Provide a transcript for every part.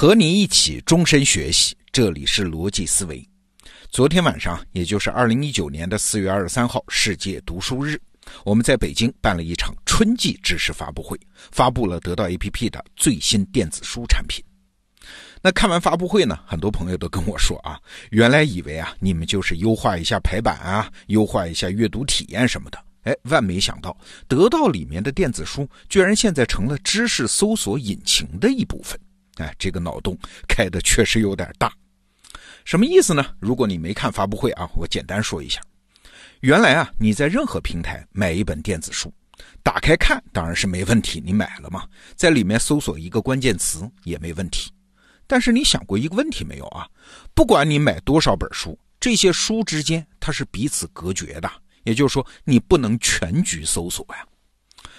和您一起终身学习，这里是逻辑思维。昨天晚上，也就是二零一九年的四月二十三号，世界读书日，我们在北京办了一场春季知识发布会，发布了得到 APP 的最新电子书产品。那看完发布会呢，很多朋友都跟我说啊，原来以为啊，你们就是优化一下排版啊，优化一下阅读体验什么的，哎，万没想到，得到里面的电子书居然现在成了知识搜索引擎的一部分。哎，这个脑洞开的确实有点大，什么意思呢？如果你没看发布会啊，我简单说一下。原来啊，你在任何平台买一本电子书，打开看当然是没问题，你买了嘛，在里面搜索一个关键词也没问题。但是你想过一个问题没有啊？不管你买多少本书，这些书之间它是彼此隔绝的，也就是说你不能全局搜索呀。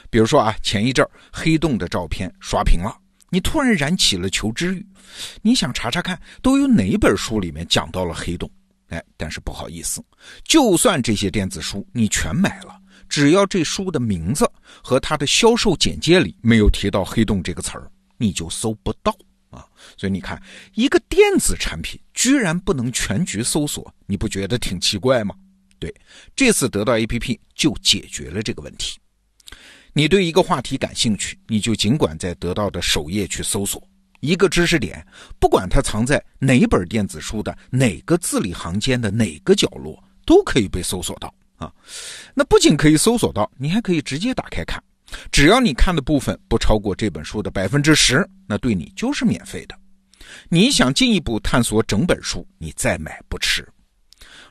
比如说啊，前一阵黑洞的照片刷屏了。你突然燃起了求知欲，你想查查看都有哪本书里面讲到了黑洞？哎，但是不好意思，就算这些电子书你全买了，只要这书的名字和它的销售简介里没有提到黑洞这个词儿，你就搜不到啊。所以你看，一个电子产品居然不能全局搜索，你不觉得挺奇怪吗？对，这次得到 APP 就解决了这个问题。你对一个话题感兴趣，你就尽管在得到的首页去搜索一个知识点，不管它藏在哪本电子书的哪个字里行间的哪个角落，都可以被搜索到啊。那不仅可以搜索到，你还可以直接打开看，只要你看的部分不超过这本书的百分之十，那对你就是免费的。你想进一步探索整本书，你再买不迟。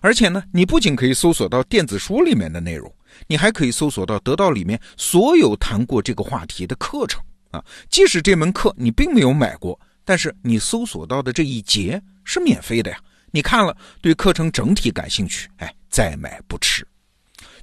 而且呢，你不仅可以搜索到电子书里面的内容。你还可以搜索到得到里面所有谈过这个话题的课程啊，即使这门课你并没有买过，但是你搜索到的这一节是免费的呀。你看了对课程整体感兴趣，哎，再买不迟。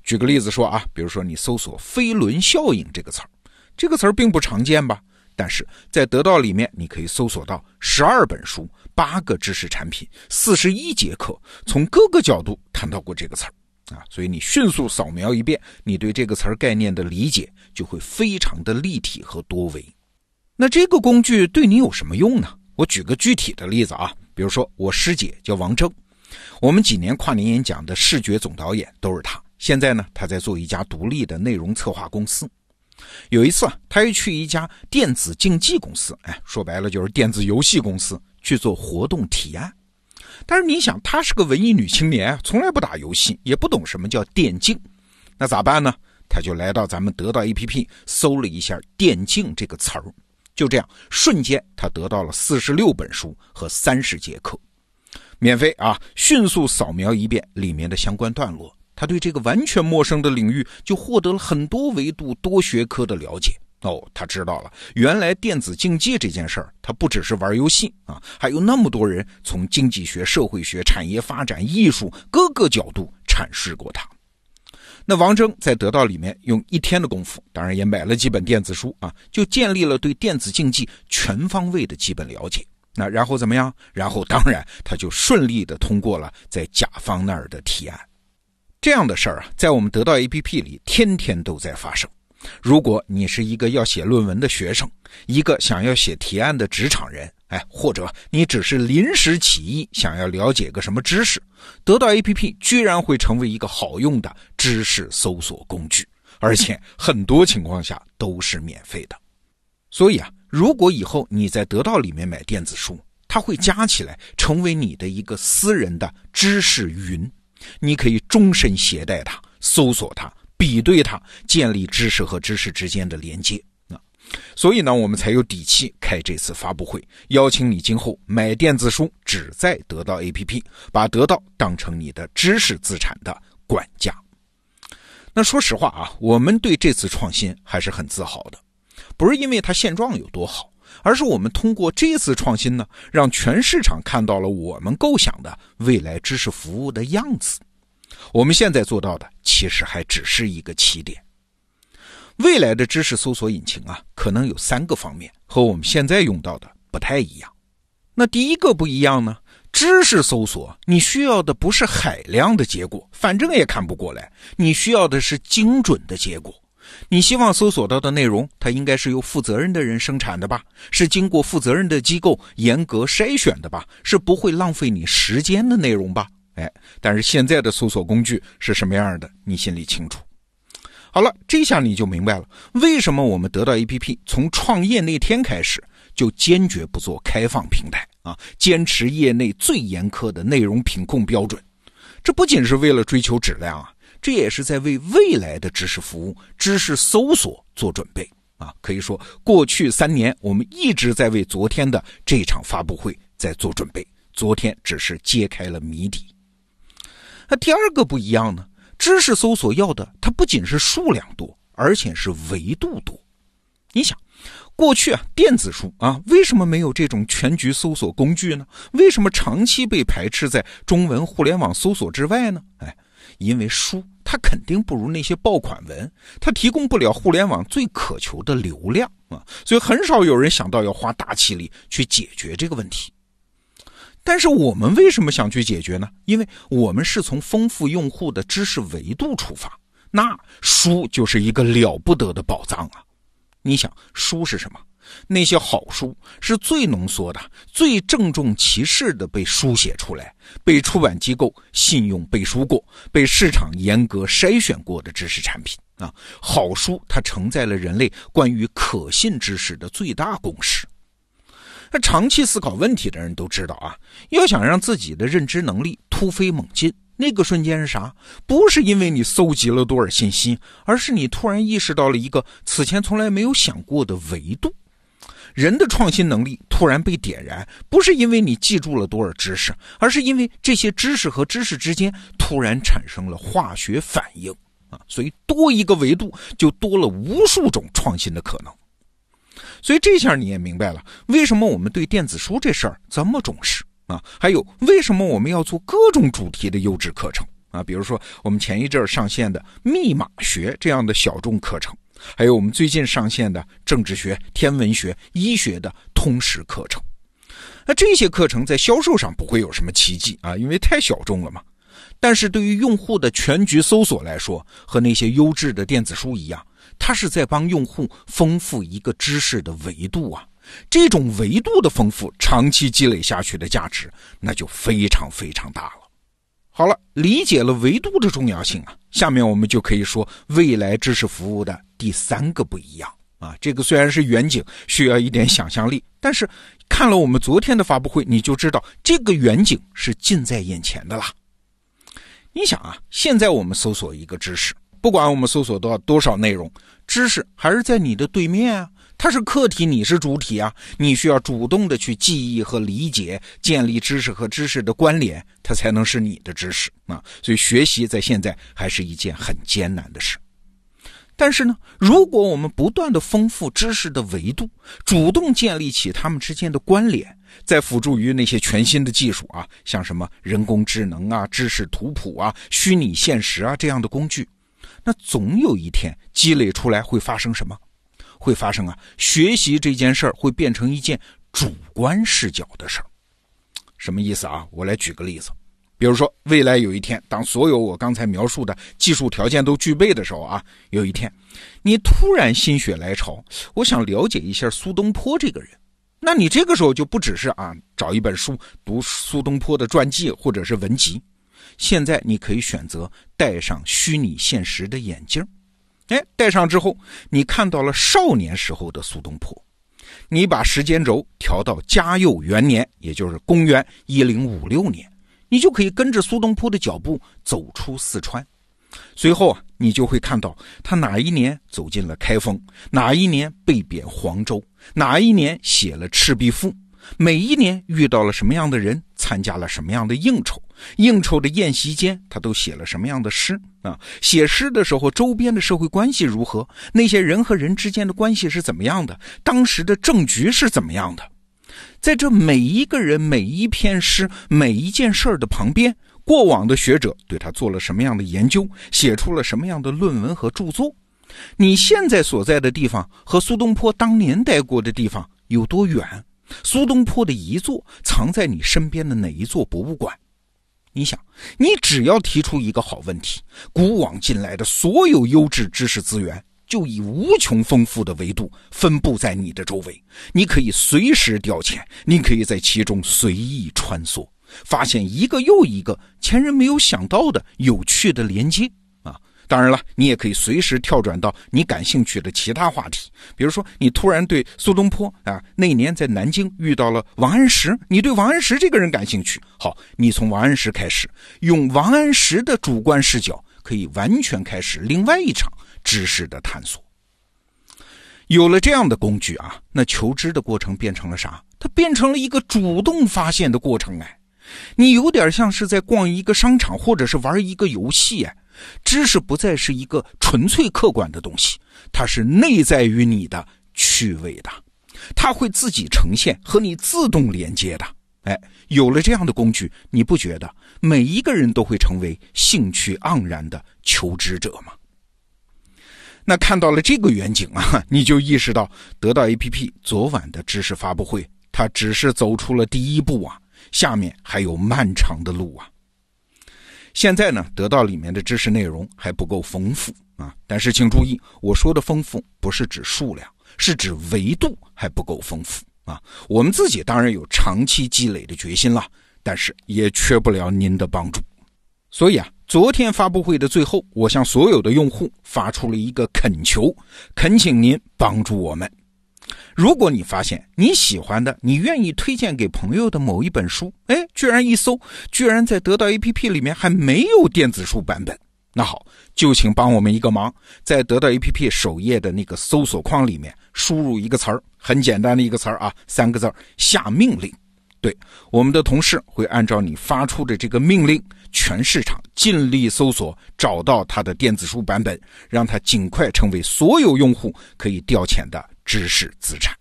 举个例子说啊，比如说你搜索“飞轮效应”这个词儿，这个词儿并不常见吧？但是在得到里面，你可以搜索到十二本书、八个知识产品、四十一节课，从各个角度谈到过这个词儿。啊，所以你迅速扫描一遍，你对这个词儿概念的理解就会非常的立体和多维。那这个工具对你有什么用呢？我举个具体的例子啊，比如说我师姐叫王铮，我们几年跨年演讲的视觉总导演都是她。现在呢，她在做一家独立的内容策划公司。有一次啊，她又去一家电子竞技公司，哎，说白了就是电子游戏公司去做活动提案。但是你想，她是个文艺女青年，从来不打游戏，也不懂什么叫电竞，那咋办呢？她就来到咱们得到 APP，搜了一下“电竞”这个词儿，就这样，瞬间她得到了四十六本书和三十节课，免费啊！迅速扫描一遍里面的相关段落，她对这个完全陌生的领域就获得了很多维度、多学科的了解。哦，他知道了，原来电子竞技这件事儿，它不只是玩游戏啊，还有那么多人从经济学、社会学、产业发展、艺术各个角度阐释过它。那王峥在得到里面用一天的功夫，当然也买了几本电子书啊，就建立了对电子竞技全方位的基本了解。那然后怎么样？然后当然他就顺利的通过了在甲方那儿的提案。这样的事儿啊，在我们得到 APP 里天天都在发生。如果你是一个要写论文的学生，一个想要写提案的职场人，哎，或者你只是临时起意想要了解个什么知识，得到 APP 居然会成为一个好用的知识搜索工具，而且很多情况下都是免费的。所以啊，如果以后你在得到里面买电子书，它会加起来成为你的一个私人的知识云，你可以终身携带它，搜索它。比对它，建立知识和知识之间的连接啊，所以呢，我们才有底气开这次发布会，邀请你今后买电子书只在得到 APP，把得到当成你的知识资产的管家。那说实话啊，我们对这次创新还是很自豪的，不是因为它现状有多好，而是我们通过这次创新呢，让全市场看到了我们构想的未来知识服务的样子。我们现在做到的其实还只是一个起点。未来的知识搜索引擎啊，可能有三个方面和我们现在用到的不太一样。那第一个不一样呢？知识搜索你需要的不是海量的结果，反正也看不过来。你需要的是精准的结果，你希望搜索到的内容，它应该是由负责任的人生产的吧？是经过负责任的机构严格筛选的吧？是不会浪费你时间的内容吧？哎，但是现在的搜索工具是什么样的？你心里清楚。好了，这下你就明白了，为什么我们得到 APP 从创业那天开始就坚决不做开放平台啊，坚持业内最严苛的内容品控标准。这不仅是为了追求质量啊，这也是在为未来的知识服务、知识搜索做准备啊。可以说，过去三年我们一直在为昨天的这场发布会在做准备，昨天只是揭开了谜底。那第二个不一样呢？知识搜索要的，它不仅是数量多，而且是维度多。你想，过去啊，电子书啊，为什么没有这种全局搜索工具呢？为什么长期被排斥在中文互联网搜索之外呢？哎，因为书它肯定不如那些爆款文，它提供不了互联网最渴求的流量啊，所以很少有人想到要花大气力去解决这个问题。但是我们为什么想去解决呢？因为我们是从丰富用户的知识维度出发，那书就是一个了不得的宝藏啊！你想，书是什么？那些好书是最浓缩的、最郑重其事的被书写出来，被出版机构信用背书过，被市场严格筛选过的知识产品啊！好书它承载了人类关于可信知识的最大共识。那长期思考问题的人都知道啊，要想让自己的认知能力突飞猛进，那个瞬间是啥？不是因为你搜集了多少信息，而是你突然意识到了一个此前从来没有想过的维度。人的创新能力突然被点燃，不是因为你记住了多少知识，而是因为这些知识和知识之间突然产生了化学反应啊！所以多一个维度，就多了无数种创新的可能。所以这下你也明白了，为什么我们对电子书这事儿这么重视啊？还有为什么我们要做各种主题的优质课程啊？比如说我们前一阵上线的密码学这样的小众课程，还有我们最近上线的政治学、天文学、医学的通识课程。那这些课程在销售上不会有什么奇迹啊，因为太小众了嘛。但是对于用户的全局搜索来说，和那些优质的电子书一样。它是在帮用户丰富一个知识的维度啊，这种维度的丰富，长期积累下去的价值，那就非常非常大了。好了，理解了维度的重要性啊，下面我们就可以说未来知识服务的第三个不一样啊。这个虽然是远景，需要一点想象力，但是看了我们昨天的发布会，你就知道这个远景是近在眼前的啦。你想啊，现在我们搜索一个知识。不管我们搜索到多少内容，知识还是在你的对面啊，它是客体，你是主体啊，你需要主动的去记忆和理解，建立知识和知识的关联，它才能是你的知识啊。所以学习在现在还是一件很艰难的事。但是呢，如果我们不断的丰富知识的维度，主动建立起它们之间的关联，再辅助于那些全新的技术啊，像什么人工智能啊、知识图谱啊、虚拟现实啊这样的工具。那总有一天积累出来会发生什么？会发生啊！学习这件事儿会变成一件主观视角的事儿。什么意思啊？我来举个例子，比如说未来有一天，当所有我刚才描述的技术条件都具备的时候啊，有一天你突然心血来潮，我想了解一下苏东坡这个人，那你这个时候就不只是啊找一本书读苏东坡的传记或者是文集。现在你可以选择戴上虚拟现实的眼镜，哎，戴上之后，你看到了少年时候的苏东坡。你把时间轴调到嘉佑元年，也就是公元一零五六年，你就可以跟着苏东坡的脚步走出四川。随后啊，你就会看到他哪一年走进了开封，哪一年被贬黄州，哪一年写了《赤壁赋》。每一年遇到了什么样的人，参加了什么样的应酬，应酬的宴席间，他都写了什么样的诗啊？写诗的时候，周边的社会关系如何？那些人和人之间的关系是怎么样的？当时的政局是怎么样的？在这每一个人、每一篇诗、每一件事儿的旁边，过往的学者对他做了什么样的研究，写出了什么样的论文和著作？你现在所在的地方和苏东坡当年待过的地方有多远？苏东坡的遗作藏在你身边的哪一座博物馆？你想，你只要提出一个好问题，古往今来的所有优质知识资源就以无穷丰富的维度分布在你的周围，你可以随时调遣，你可以在其中随意穿梭，发现一个又一个前人没有想到的有趣的连接！当然了，你也可以随时跳转到你感兴趣的其他话题，比如说你突然对苏东坡啊，那年在南京遇到了王安石，你对王安石这个人感兴趣，好，你从王安石开始，用王安石的主观视角，可以完全开始另外一场。知识的探索，有了这样的工具啊，那求知的过程变成了啥？它变成了一个主动发现的过程哎，你有点像是在逛一个商场，或者是玩一个游戏哎。知识不再是一个纯粹客观的东西，它是内在于你的趣味的，它会自己呈现和你自动连接的。哎，有了这样的工具，你不觉得每一个人都会成为兴趣盎然的求知者吗？那看到了这个远景啊，你就意识到得到 APP 昨晚的知识发布会，它只是走出了第一步啊，下面还有漫长的路啊。现在呢，得到里面的知识内容还不够丰富啊，但是请注意，我说的丰富不是指数量，是指维度还不够丰富啊。我们自己当然有长期积累的决心了，但是也缺不了您的帮助。所以啊。昨天发布会的最后，我向所有的用户发出了一个恳求，恳请您帮助我们。如果你发现你喜欢的、你愿意推荐给朋友的某一本书，哎，居然一搜，居然在得到 APP 里面还没有电子书版本，那好，就请帮我们一个忙，在得到 APP 首页的那个搜索框里面输入一个词儿，很简单的一个词儿啊，三个字儿：下命令。对，我们的同事会按照你发出的这个命令，全市场尽力搜索，找到它的电子书版本，让它尽快成为所有用户可以调遣的知识资产。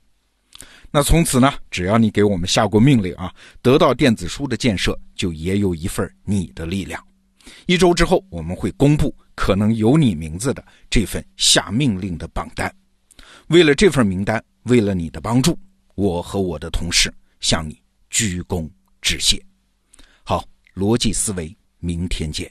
那从此呢，只要你给我们下过命令啊，得到电子书的建设就也有一份你的力量。一周之后，我们会公布可能有你名字的这份下命令的榜单。为了这份名单，为了你的帮助，我和我的同事向你。鞠躬致谢。好，逻辑思维，明天见。